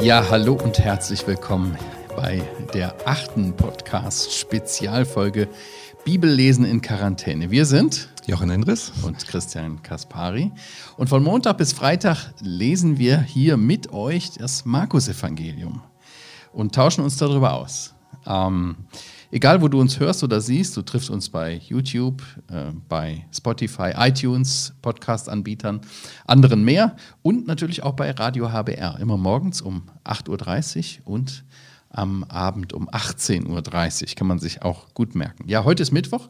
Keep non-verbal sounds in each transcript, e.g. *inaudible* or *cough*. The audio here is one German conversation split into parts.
Ja, hallo und herzlich willkommen bei der achten Podcast-Spezialfolge Bibellesen in Quarantäne. Wir sind Jochen Endres und Christian Kaspari. Und von Montag bis Freitag lesen wir hier mit euch das Markus-Evangelium und tauschen uns darüber aus. Ähm, egal, wo du uns hörst oder siehst, du triffst uns bei YouTube, äh, bei Spotify, iTunes, Podcast-Anbietern, anderen mehr und natürlich auch bei Radio HBR, immer morgens um 8.30 Uhr und am Abend um 18.30 Uhr. Kann man sich auch gut merken. Ja, heute ist Mittwoch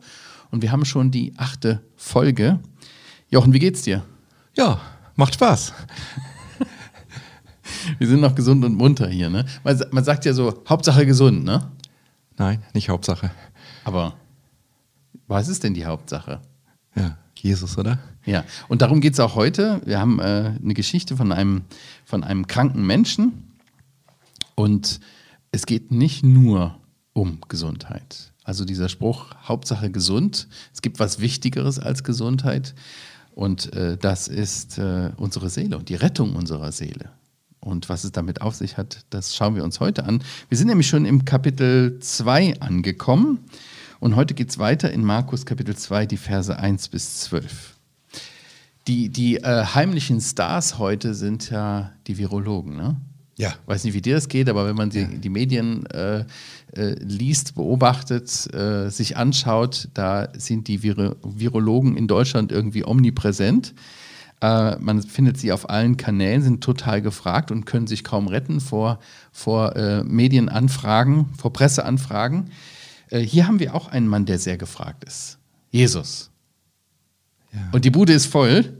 und wir haben schon die achte Folge. Jochen, wie geht's dir? Ja, macht Spaß. *laughs* wir sind noch gesund und munter hier, ne? Man, man sagt ja so, Hauptsache gesund, ne? Nein, nicht Hauptsache. Aber was ist denn die Hauptsache? Ja, Jesus, oder? Ja, und darum geht es auch heute. Wir haben äh, eine Geschichte von einem, von einem kranken Menschen. Und es geht nicht nur um Gesundheit. Also dieser Spruch, Hauptsache gesund. Es gibt was Wichtigeres als Gesundheit. Und äh, das ist äh, unsere Seele und die Rettung unserer Seele. Und was es damit auf sich hat, das schauen wir uns heute an. Wir sind nämlich schon im Kapitel 2 angekommen. Und heute geht es weiter in Markus Kapitel 2, die Verse 1 bis 12. Die, die äh, heimlichen Stars heute sind ja die Virologen, ne? Ja. Weiß nicht, wie dir das geht, aber wenn man die, ja. die Medien äh, äh, liest, beobachtet, äh, sich anschaut, da sind die Vir Virologen in Deutschland irgendwie omnipräsent. Äh, man findet sie auf allen Kanälen, sind total gefragt und können sich kaum retten vor, vor äh, Medienanfragen, vor Presseanfragen. Äh, hier haben wir auch einen Mann, der sehr gefragt ist. Jesus. Ja. Und die Bude ist voll.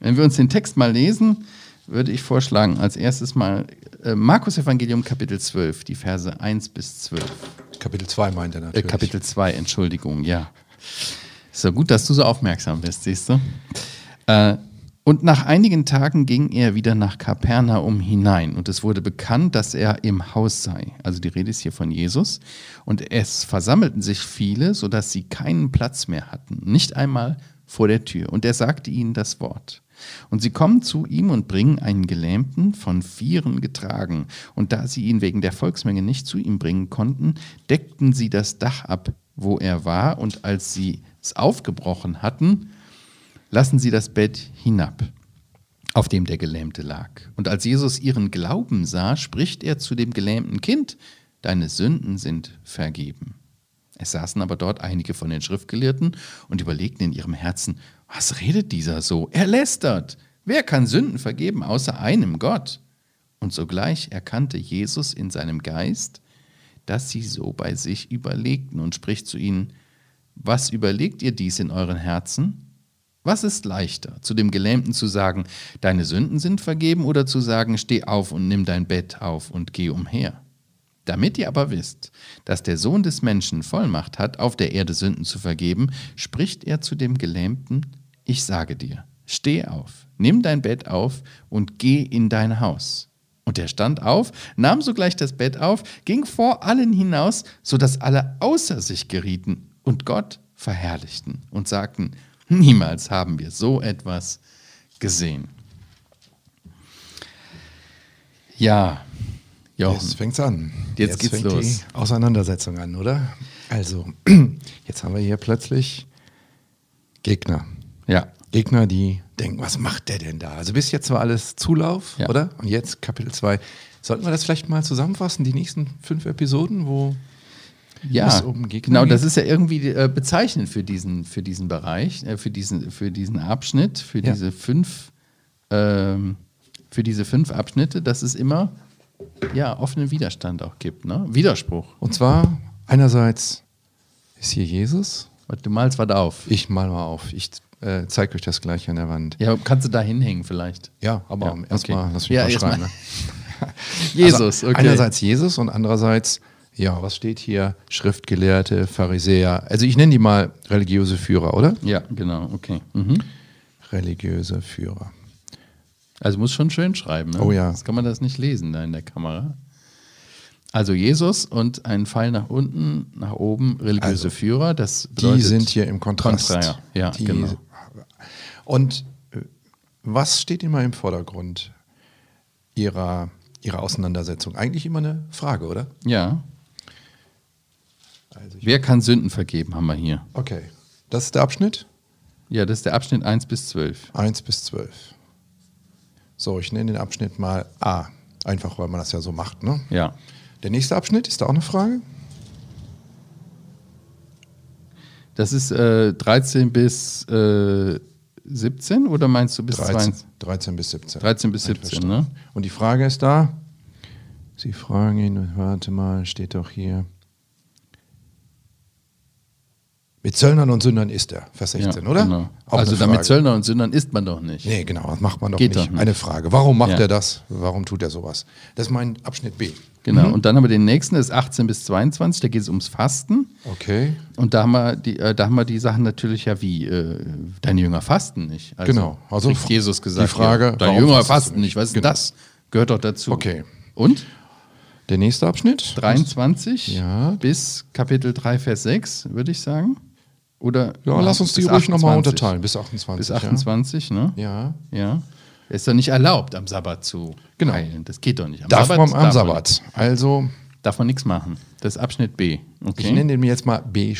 Wenn wir uns den Text mal lesen, würde ich vorschlagen, als erstes mal äh, Markus Evangelium Kapitel 12, die Verse 1 bis 12. Kapitel 2 meint er natürlich. Äh, Kapitel 2, Entschuldigung, ja. Ist ja gut, dass du so aufmerksam bist, siehst du. Äh, und nach einigen Tagen ging er wieder nach Kapernaum hinein und es wurde bekannt, dass er im Haus sei. Also die Rede ist hier von Jesus. Und es versammelten sich viele, sodass sie keinen Platz mehr hatten, nicht einmal vor der Tür. Und er sagte ihnen das Wort. Und sie kommen zu ihm und bringen einen Gelähmten von Vieren getragen. Und da sie ihn wegen der Volksmenge nicht zu ihm bringen konnten, deckten sie das Dach ab, wo er war. Und als sie es aufgebrochen hatten, lassen sie das Bett hinab, auf dem der Gelähmte lag. Und als Jesus ihren Glauben sah, spricht er zu dem gelähmten Kind, deine Sünden sind vergeben. Es saßen aber dort einige von den Schriftgelehrten und überlegten in ihrem Herzen, was redet dieser so? Er lästert. Wer kann Sünden vergeben außer einem Gott? Und sogleich erkannte Jesus in seinem Geist, dass sie so bei sich überlegten und spricht zu ihnen, was überlegt ihr dies in euren Herzen? Was ist leichter, zu dem Gelähmten zu sagen, deine Sünden sind vergeben oder zu sagen, steh auf und nimm dein Bett auf und geh umher? Damit ihr aber wisst, dass der Sohn des Menschen Vollmacht hat, auf der Erde Sünden zu vergeben, spricht er zu dem Gelähmten, ich sage dir, steh auf, nimm dein Bett auf und geh in dein Haus. Und er stand auf, nahm sogleich das Bett auf, ging vor allen hinaus, so dass alle außer sich gerieten und Gott verherrlichten und sagten, *laughs* niemals haben wir so etwas gesehen. Ja, Jochen. Jetzt fängt's an. Jetzt, jetzt geht's fängt los. Die Auseinandersetzung an, oder? Also, *clears throat* jetzt haben wir hier plötzlich Gegner. Ja. Gegner, die denken, was macht der denn da? Also bis jetzt war alles Zulauf, ja. oder? Und jetzt Kapitel 2. Sollten wir das vielleicht mal zusammenfassen, die nächsten fünf Episoden, wo ja, um genau, geht? das ist ja irgendwie äh, bezeichnend für diesen, für diesen Bereich, äh, für, diesen, für diesen Abschnitt, für ja. diese fünf, ähm, für diese fünf Abschnitte, dass es immer ja, offenen Widerstand auch gibt, ne? Widerspruch. Und zwar einerseits ist hier Jesus. Du malst was auf. Ich mal mal auf. Ich äh, zeige euch das gleich an der Wand. Ja, kannst du da hinhängen vielleicht? Ja, aber ja, erstmal okay. lass mich ja, mal schreiben. Ne? *laughs* *laughs* Jesus, also, okay. Einerseits Jesus und andererseits, ja, was steht hier? Schriftgelehrte, Pharisäer. Also ich nenne die mal religiöse Führer, oder? Ja, genau, okay. Mhm. Religiöse Führer. Also muss schon schön schreiben. Ne? Oh ja. Das kann man das nicht lesen da in der Kamera. Also Jesus und ein Pfeil nach unten, nach oben, religiöse also, Führer. Das die sind hier im Kontrast. Kontra, ja, die, genau. Und äh, was steht immer im Vordergrund Ihrer, Ihrer Auseinandersetzung? Eigentlich immer eine Frage, oder? Ja. Also Wer kann Sünden vergeben, haben wir hier. okay, das ist der Abschnitt Ja, das ist der Abschnitt 1 bis 12. 1 bis 12. So, ich nenne den Abschnitt mal A. Einfach, weil man das ja so macht. Ne? Ja. Der nächste Abschnitt, ist da auch eine Frage? Das ist äh, 13 bis äh, 17 oder meinst du bis 13, 20? 13 bis 17. 13 bis 17, ne? Und die Frage ist da. Sie fragen ihn, warte mal, steht doch hier. Mit Zöllnern und Sündern ist er, Vers 16, ja, oder? Genau. Also eine damit Frage. Zöllner und Sündern isst man doch nicht. Nee, genau, das macht man doch Geht nicht. doch nicht. Eine Frage. Warum macht Ja. er das? Warum tut er sowas? Das ist mein Abschnitt B. Genau. Und dann haben wir den nächsten, das ist 18 bis 22, da geht es ums Fasten. Okay. Und da haben wir die, äh, da haben wir die Sachen natürlich ja wie, äh, deine Jünger fasten nicht. Also, Genau. Also Jesus gesagt. die Frage, ja, deine Jünger du fasten nicht? nicht. Was ist Genau. das? Gehört doch dazu. Okay. Und? Der nächste Abschnitt? 23 Ja. bis Kapitel 3, Vers 6, würde ich sagen. Oder Ja, lass uns die ruhig nochmal 28. unterteilen. Bis 28. Bis 28, ne? Ja. ja. Ja. Ist doch nicht erlaubt, am Sabbat zu Genau. heilen. Das geht doch nicht. Am Darf man am darf Sabbat. Also, Darf man nichts machen. Das ist Abschnitt B. Okay. ich nenne den mir jetzt mal B'.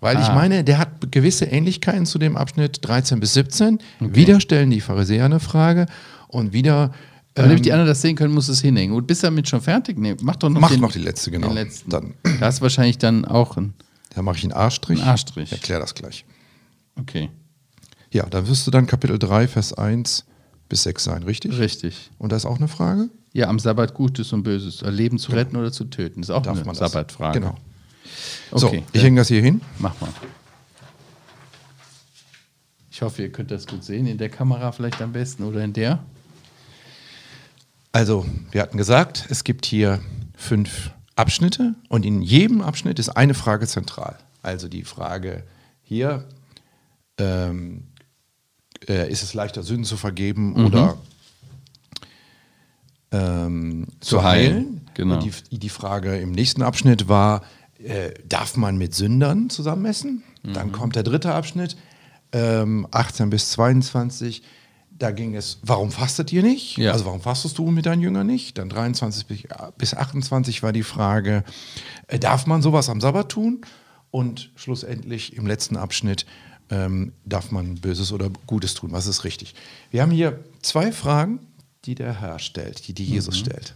Weil ich Ah. meine, der hat gewisse Ähnlichkeiten zu dem Abschnitt 13 bis 17. Wieder stellen die Pharisäer eine Frage und wieder. Aber damit ähm, die anderen das sehen können, muss es hinhängen. Und bist du damit schon fertig? Nee, mach doch noch, Mach den, noch die letzte, genau. Den letzten. Dann. Da ist wahrscheinlich dann auch ein. Da mache ich einen A-Strich. Ein A-Strich. Ich erkläre das gleich. Okay. Ja, da wirst du dann Kapitel 3, Vers 1 bis 6 sein, richtig? Richtig. Und da ist auch eine Frage? Ja, am Sabbat Gutes und Böses. Leben zu retten oder zu töten. Das ist auch Darf eine? Sabbatfrage. Genau. So, Okay. ich hänge das hier hin. Mach mal. Ich hoffe, ihr könnt das gut sehen. In der Kamera vielleicht am besten oder in der. Also, wir hatten gesagt, es gibt hier fünf Abschnitte und in jedem Abschnitt ist eine Frage zentral. Also die Frage hier, ähm, äh, ist es leichter, Sünden zu vergeben oder ähm, zu, Zu heilen? heilen, genau. Die, die Frage im nächsten Abschnitt war, äh, darf man mit Sündern zusammenmessen? Dann kommt der dritte Abschnitt, ähm, 18 bis 22. Da ging es, warum fastet ihr nicht? Ja. Also warum fastest du mit deinen Jüngern nicht? Dann 23 bis- bis 28 war die Frage, äh, darf man sowas am Sabbat tun? Und schlussendlich im letzten Abschnitt, ähm, darf man Böses oder Gutes tun? Was ist richtig? Wir haben hier zwei Fragen, die der Herr stellt, die, die Jesus stellt.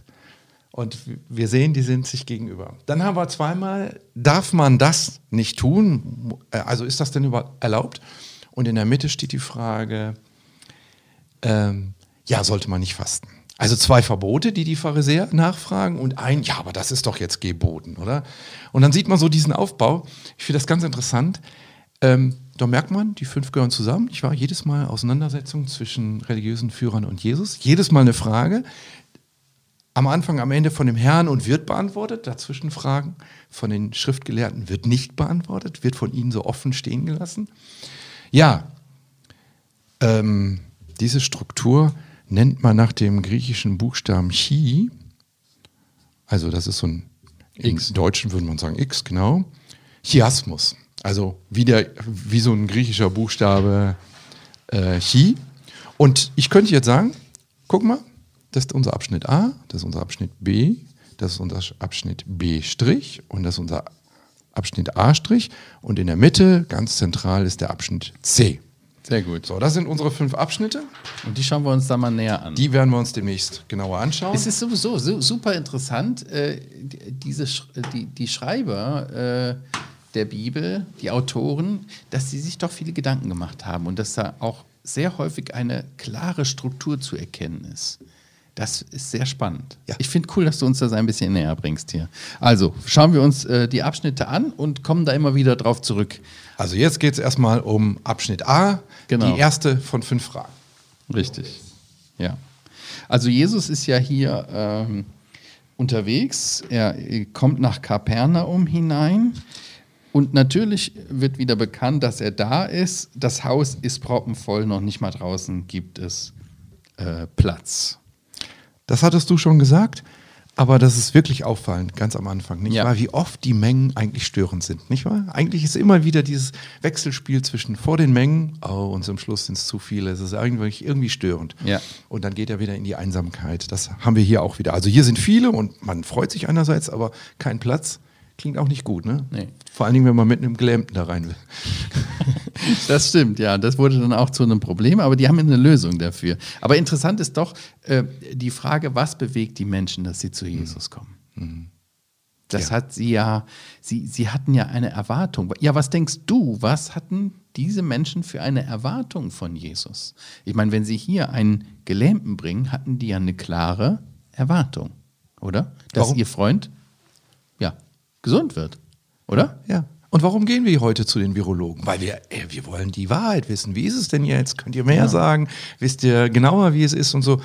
Und wir sehen, die sind sich gegenüber. Dann haben wir zweimal, darf man das nicht tun? Äh, Also ist das denn überhaupt erlaubt? Und in der Mitte steht die Frage, ähm, ja, sollte man nicht fasten. Also zwei Verbote, die die Pharisäer nachfragen und ein, ja, aber das ist doch jetzt geboten, oder? Und dann sieht man so diesen Aufbau. Ich finde das ganz interessant. Ähm, da merkt man, die fünf gehören zusammen. Ich war jedes Mal Auseinandersetzung zwischen religiösen Führern und Jesus. Jedes Mal eine Frage. Am Anfang, am Ende von dem Herrn und wird beantwortet. Dazwischen Fragen von den Schriftgelehrten wird nicht beantwortet, wird von ihnen so offen stehen gelassen. Ja, ähm, diese Struktur nennt man nach dem griechischen Buchstaben Chi. Also das ist so ein, im X. Deutschen würde man sagen X, genau. Chiasmus. Also wie, der, wie so ein griechischer Buchstabe äh, Chi. Und ich könnte jetzt sagen, guck mal, das ist unser Abschnitt A, das ist unser Abschnitt B, das ist unser Abschnitt B' und das ist unser Abschnitt A' und in der Mitte, ganz zentral, ist der Abschnitt C. Sehr gut. So, das sind unsere fünf Abschnitte. Und die schauen wir uns da mal näher an. Die werden wir uns demnächst genauer anschauen. Es ist sowieso su super interessant, äh, die- diese Sch die, die Schreiber äh, der Bibel, die Autoren, dass sie sich doch viele Gedanken gemacht haben und dass da auch sehr häufig eine klare Struktur zu erkennen ist. Das ist sehr spannend. Ja. Ich finde cool, dass du uns das ein bisschen näher bringst hier. Also schauen wir uns äh, die Abschnitte an und kommen da immer wieder drauf zurück. Also jetzt geht es erstmal um Abschnitt A, Genau. die erste von fünf Fragen. Richtig. Ja. Also Jesus ist ja hier ähm, unterwegs. Er äh, kommt nach Kapernaum hinein. Und natürlich wird wieder bekannt, dass er da ist. Das Haus ist proppenvoll, noch nicht mal draußen gibt es äh, Platz. Das hattest du schon gesagt. Aber das ist wirklich auffallend, ganz am Anfang, nicht Ja. wahr? Wie oft die Mengen eigentlich störend sind, nicht wahr? Eigentlich ist immer wieder dieses Wechselspiel zwischen vor den Mengen, oh, und zum Schluss sind es zu viele. Es ist eigentlich irgendwie störend. Ja. Und dann geht er wieder in die Einsamkeit. Das haben wir hier auch wieder. Also hier sind viele und man freut sich einerseits, aber kein Platz. Klingt auch nicht gut, ne? Nee. Vor allen Dingen, wenn man mit einem Gelähmten da rein will. *laughs* Das stimmt, ja. Das wurde dann auch zu einem Problem, aber die haben eine Lösung dafür. Aber interessant ist doch äh, die Frage, was bewegt die Menschen, dass sie zu Jesus kommen? Das Ja. hat sie ja, sie, sie hatten ja eine Erwartung. Ja, was denkst du, was hatten diese Menschen für eine Erwartung von Jesus? Ich meine, wenn sie hier einen Gelähmten bringen, hatten die ja eine klare Erwartung, oder? Dass Warum? ihr Freund, ja, gesund wird, oder? Ja. Und warum gehen wir heute zu den Virologen? Weil wir, äh, wir wollen die Wahrheit wissen. Wie ist es denn jetzt? Könnt ihr mehr sagen? Wisst ihr genauer, wie es ist und so?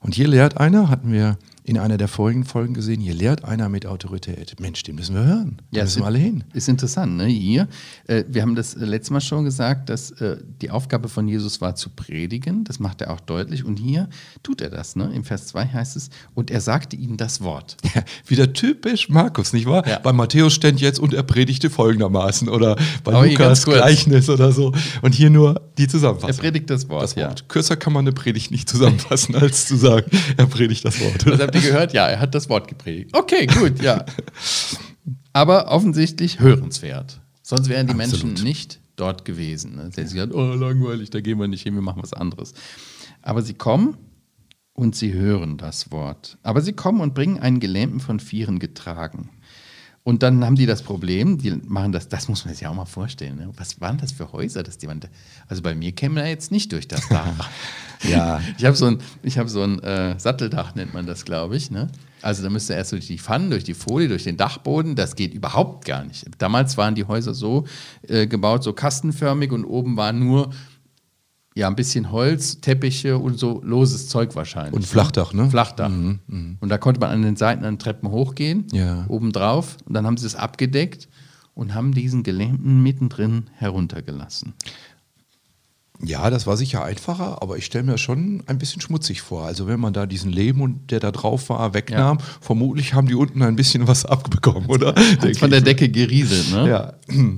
Und hier lehrt einer, hatten wir in einer der vorigen Folgen gesehen, hier lehrt einer mit Autorität. Mensch, den müssen wir hören. Da müssen wir alle hin. Ist interessant, ne? Hier, äh, wir haben das äh, letztes Mal schon gesagt, dass äh, die Aufgabe von Jesus war zu predigen. Das macht er auch deutlich. Und hier tut er das, ne? Im Vers 2 heißt es, und er sagte ihnen das Wort. *laughs* Ja, wieder typisch Markus, nicht wahr? Ja. Bei Matthäus stand jetzt und er predigte folgendermaßen oder bei Aber ganz Lukas. Gleichnis oder so. Und hier nur die Er Zusammenfassung. predigt das Wort. das Wort. Kürzer kann man eine Predigt nicht zusammenfassen, als zu sagen, er predigt das Wort. Ihr gehört? Ja, er hat das Wort gepredigt. Okay, gut, ja. *laughs* Aber offensichtlich hörenswert. Sonst wären die Absolut. Menschen nicht dort gewesen. Ne? Sie hätten gesagt, oh, langweilig, da gehen wir nicht hin, wir machen was anderes. Aber sie kommen und sie hören das Wort. Aber sie kommen und bringen einen Gelähmten von Vieren getragen. Und dann haben die das Problem, die machen das, das muss man sich ja auch mal vorstellen. Ne? Was waren das für Häuser, dass die man, da- also bei mir käme er jetzt nicht durch das Dach. *laughs* Ja. Ich habe so ein, ich hab so ein äh, Satteldach, nennt man das, glaube ich. Ne? Also da müsste erst durch die Pfannen, durch die Folie, durch den Dachboden, das geht überhaupt gar nicht. Damals waren die Häuser so äh, gebaut, so kastenförmig und oben war nur ja, ein bisschen Holz, Teppiche und so loses Zeug wahrscheinlich. Und Flachdach, ne? Flachdach. Und da konnte man an den Seiten an Treppen hochgehen, Ja. oben drauf. Und dann haben sie es abgedeckt und haben diesen Gelähmten mittendrin heruntergelassen. Ja, das war sicher einfacher, aber ich stelle mir schon ein bisschen schmutzig vor. Also wenn man da diesen Leben und der da drauf war, wegnahm, vermutlich haben die unten ein bisschen was abbekommen, oder? Von der Decke gerieselt, ne? Ja.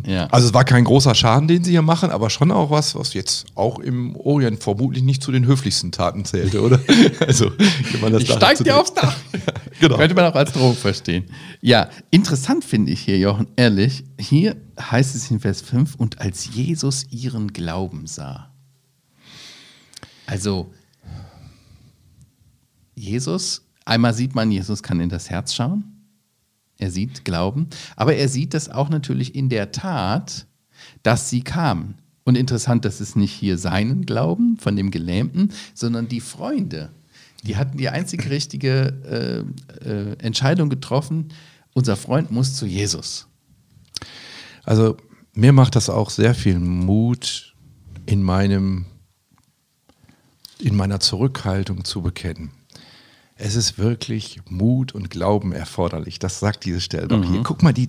Ja. Also es war kein großer Schaden, den sie hier machen, aber schon auch was, was jetzt auch im Orient vermutlich nicht zu den höflichsten Taten zählte, oder? *laughs* Also, wenn man das Ich steig dir aufs Dach. *laughs* Genau. Könnte man auch als Drohung verstehen. Ja, interessant finde ich hier, Jochen, ehrlich. Hier heißt es in Vers 5, und als Jesus ihren Glauben sah. Also, Jesus, einmal sieht man, Jesus kann in das Herz schauen. Er sieht Glauben. Aber er sieht das auch natürlich in der Tat, dass sie kamen. Und interessant, dass es nicht hier seinen Glauben von dem Gelähmten, sondern die Freunde. Die hatten die einzige richtige äh, äh, Entscheidung getroffen. Unser Freund muss zu Jesus. Also mir macht das auch sehr viel Mut in meinem in meiner Zurückhaltung zu bekennen. Es ist wirklich Mut und Glauben erforderlich. Das sagt diese Stelle doch hier. Guck mal, die,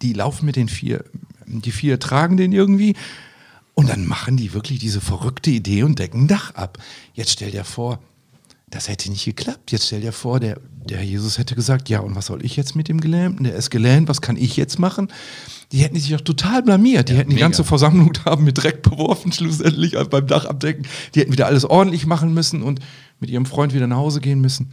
die laufen mit den vier, die vier tragen den irgendwie und dann machen die wirklich diese verrückte Idee und decken ein Dach ab. Jetzt stell dir vor, das hätte nicht geklappt. Jetzt stell dir vor, der, der Jesus hätte gesagt, ja, und was soll ich jetzt mit dem Gelähmten? Der ist gelähmt, was kann ich jetzt machen? Die hätten sich doch total blamiert. Die hätten die mega. ganze Versammlung *laughs* da haben mit Dreck beworfen, schlussendlich also beim Dach abdecken. Die hätten wieder alles ordentlich machen müssen und mit ihrem Freund wieder nach Hause gehen müssen.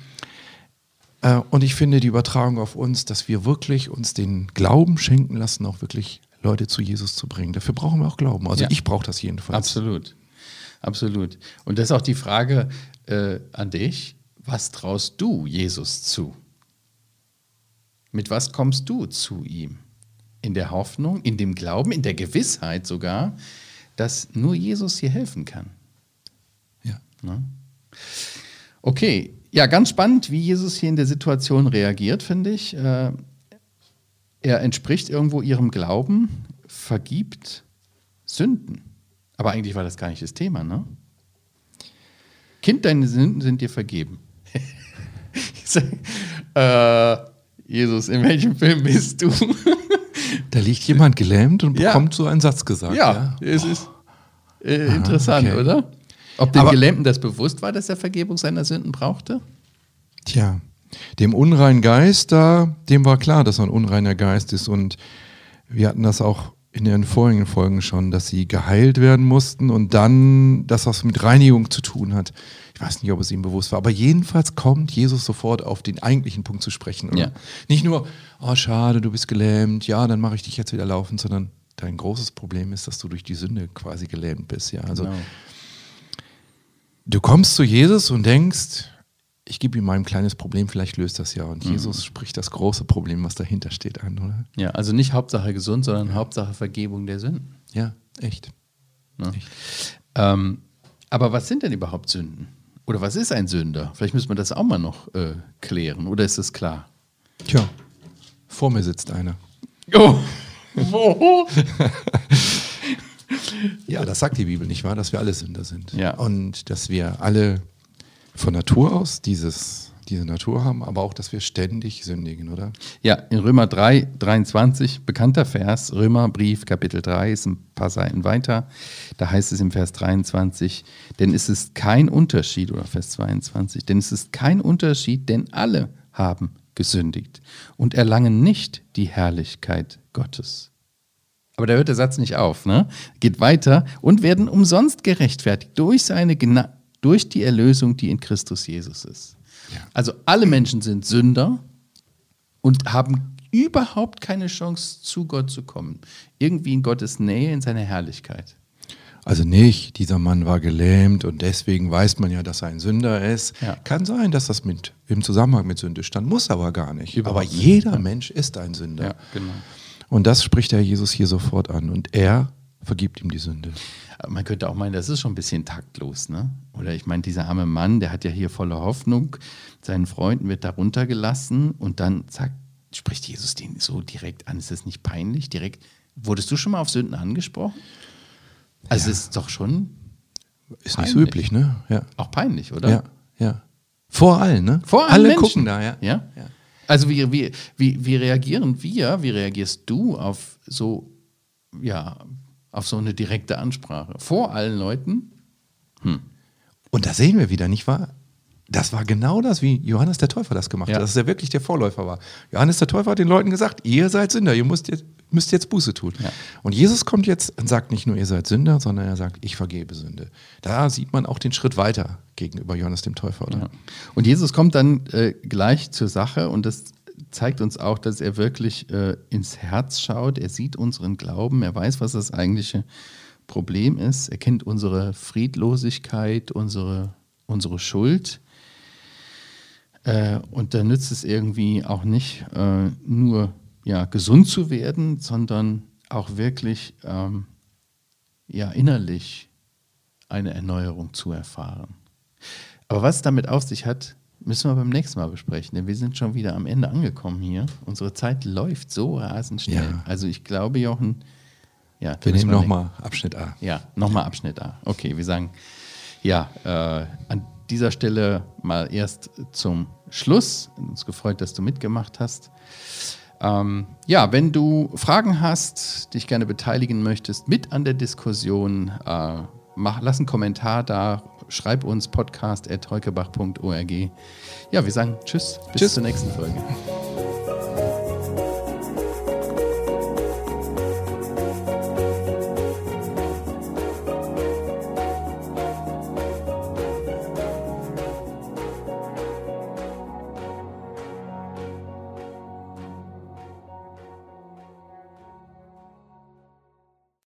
Äh, Und ich finde die Übertragung auf uns, dass wir wirklich uns den Glauben schenken lassen, auch wirklich Leute zu Jesus zu bringen. Dafür brauchen wir auch Glauben. Also Ja. ich brauche das jedenfalls. Absolut. Absolut. Und das ist auch die Frage äh, an dich. Was traust du Jesus zu? Mit was kommst du zu ihm? In der Hoffnung, in dem Glauben, in der Gewissheit sogar, dass nur Jesus dir helfen kann. Ja. Ne? Okay, ja, ganz spannend, wie Jesus hier in der Situation reagiert, finde ich. Äh, er entspricht irgendwo ihrem Glauben, vergibt Sünden. Aber eigentlich war das gar nicht das Thema, ne? Kind, deine Sünden sind dir vergeben. Sag, *laughs* äh, Jesus, in welchem Film bist du? *laughs* Da liegt jemand gelähmt und Ja. bekommt so einen Satz gesagt. ja, es ist äh, interessant, okay. oder? Ob dem Aber- Gelähmten das bewusst war, dass er Vergebung seiner Sünden brauchte? Tja, Dem unreinen Geist, da, dem war klar, dass er ein unreiner Geist ist. Und wir hatten das auch in den vorigen Folgen schon, dass sie geheilt werden mussten und dann das, was mit Reinigung zu tun hat. Ich weiß nicht, ob es ihm bewusst war, aber jedenfalls kommt Jesus sofort auf den eigentlichen Punkt zu sprechen. Ja. Nicht nur, oh schade, du bist gelähmt, ja, dann mache ich dich jetzt wieder laufen, sondern dein großes Problem ist, dass du durch die Sünde quasi gelähmt bist. Ja, also Genau. du kommst zu Jesus und denkst, ich gebe ihm mein kleines Problem, vielleicht löst das ja. Und Mhm. Jesus spricht das große Problem, was dahinter steht, an, oder? Ja, also nicht Hauptsache gesund, sondern Hauptsache Vergebung der Sünden. Ja, echt. Ne? Ähm, aber was sind denn überhaupt Sünden? Oder was ist ein Sünder? Vielleicht müssen wir das auch mal noch äh, klären. Oder ist es klar? Tja, vor mir sitzt einer. Oh. *laughs* Wo? Ja, das sagt die Bibel nicht wahr, dass wir alle Sünder sind. Ja. Und dass wir alle von Natur aus dieses, diese Natur haben, aber auch, dass wir ständig sündigen, oder? Ja, in Römer 3, 23, bekannter Vers, Römerbrief, Kapitel 3, ist ein paar Seiten weiter. Da heißt es im Vers 23, denn es ist kein Unterschied, oder Vers 22, denn es ist kein Unterschied, denn alle haben gesündigt und erlangen nicht die Herrlichkeit Gottes. Aber da hört der Satz nicht auf, ne? Geht weiter und werden umsonst gerechtfertigt durch seine Gna durch die Erlösung, die in Christus Jesus ist. Also alle Menschen sind Sünder und haben überhaupt keine Chance, zu Gott zu kommen. Irgendwie in Gottes Nähe, in seiner Herrlichkeit. Also nicht, dieser Mann war gelähmt und deswegen weiß man ja, dass er ein Sünder ist. Ja. Kann sein, dass das mit, im Zusammenhang mit Sünde stand, muss aber gar nicht. Überhaupt aber nicht, jeder Mensch ist ein Sünder. genau. Und das spricht der Jesus hier sofort an. Und er vergibt ihm die Sünde. Man könnte auch meinen, das ist schon ein bisschen taktlos, ne? Oder ich meine, dieser arme Mann, der hat ja hier volle Hoffnung, seinen Freunden wird da runtergelassen und dann zack, spricht Jesus den so direkt an. Ist das nicht peinlich? Direkt. Wurdest du schon mal auf Sünden angesprochen? Also es ist doch schon Ist Peinlich. nicht so üblich, ne? Ja. auch peinlich, oder? Ja, ja. Vor allen, ne? Vor allen Alle Menschen. gucken da, ja. Ja? Ja. Also wie, wie, wie, wie reagieren wir, wie reagierst du auf so, ja, auf so eine direkte Ansprache? Vor allen Leuten? Und da sehen wir wieder, nicht wahr? Das war genau das, wie Johannes der Täufer das gemacht Ja. hat, dass er wirklich der Vorläufer war. Johannes der Täufer hat den Leuten gesagt, ihr seid Sünder, ihr müsst jetzt, müsst jetzt Buße tun. Ja. Und Jesus kommt jetzt und sagt nicht nur, ihr seid Sünder, sondern er sagt, ich vergebe Sünde. Da sieht man auch den Schritt weiter gegenüber Johannes dem Täufer? Ja. Und Jesus kommt dann äh, gleich zur Sache und das zeigt uns auch, dass er wirklich äh, ins Herz schaut. Er sieht unseren Glauben, er weiß, was das eigentliche Problem ist. Er kennt unsere Friedlosigkeit, unsere, unsere Schuld. Äh, und da nützt es irgendwie auch nicht, äh, nur ja, gesund zu werden, sondern auch wirklich ähm, ja, innerlich eine Erneuerung zu erfahren. Aber was es damit auf sich hat, müssen wir beim nächsten Mal besprechen, denn wir sind schon wieder am Ende angekommen hier. Unsere Zeit läuft so rasend schnell. Ja. Also ich glaube, Jochen, ja, Wir nehmen nochmal Abschnitt A. ja, nochmal Abschnitt A. Okay, wir sagen, ja, äh, an dieser Stelle mal erst zum Schluss. Uns gefreut, dass du mitgemacht hast. Ähm, ja, wenn du Fragen hast, dich gerne beteiligen möchtest, mit an der Diskussion, äh, mach, lass einen Kommentar da, schreib uns podcast.heukebach.org. Ja, wir sagen Tschüss, bis Tschüss. zur nächsten Folge.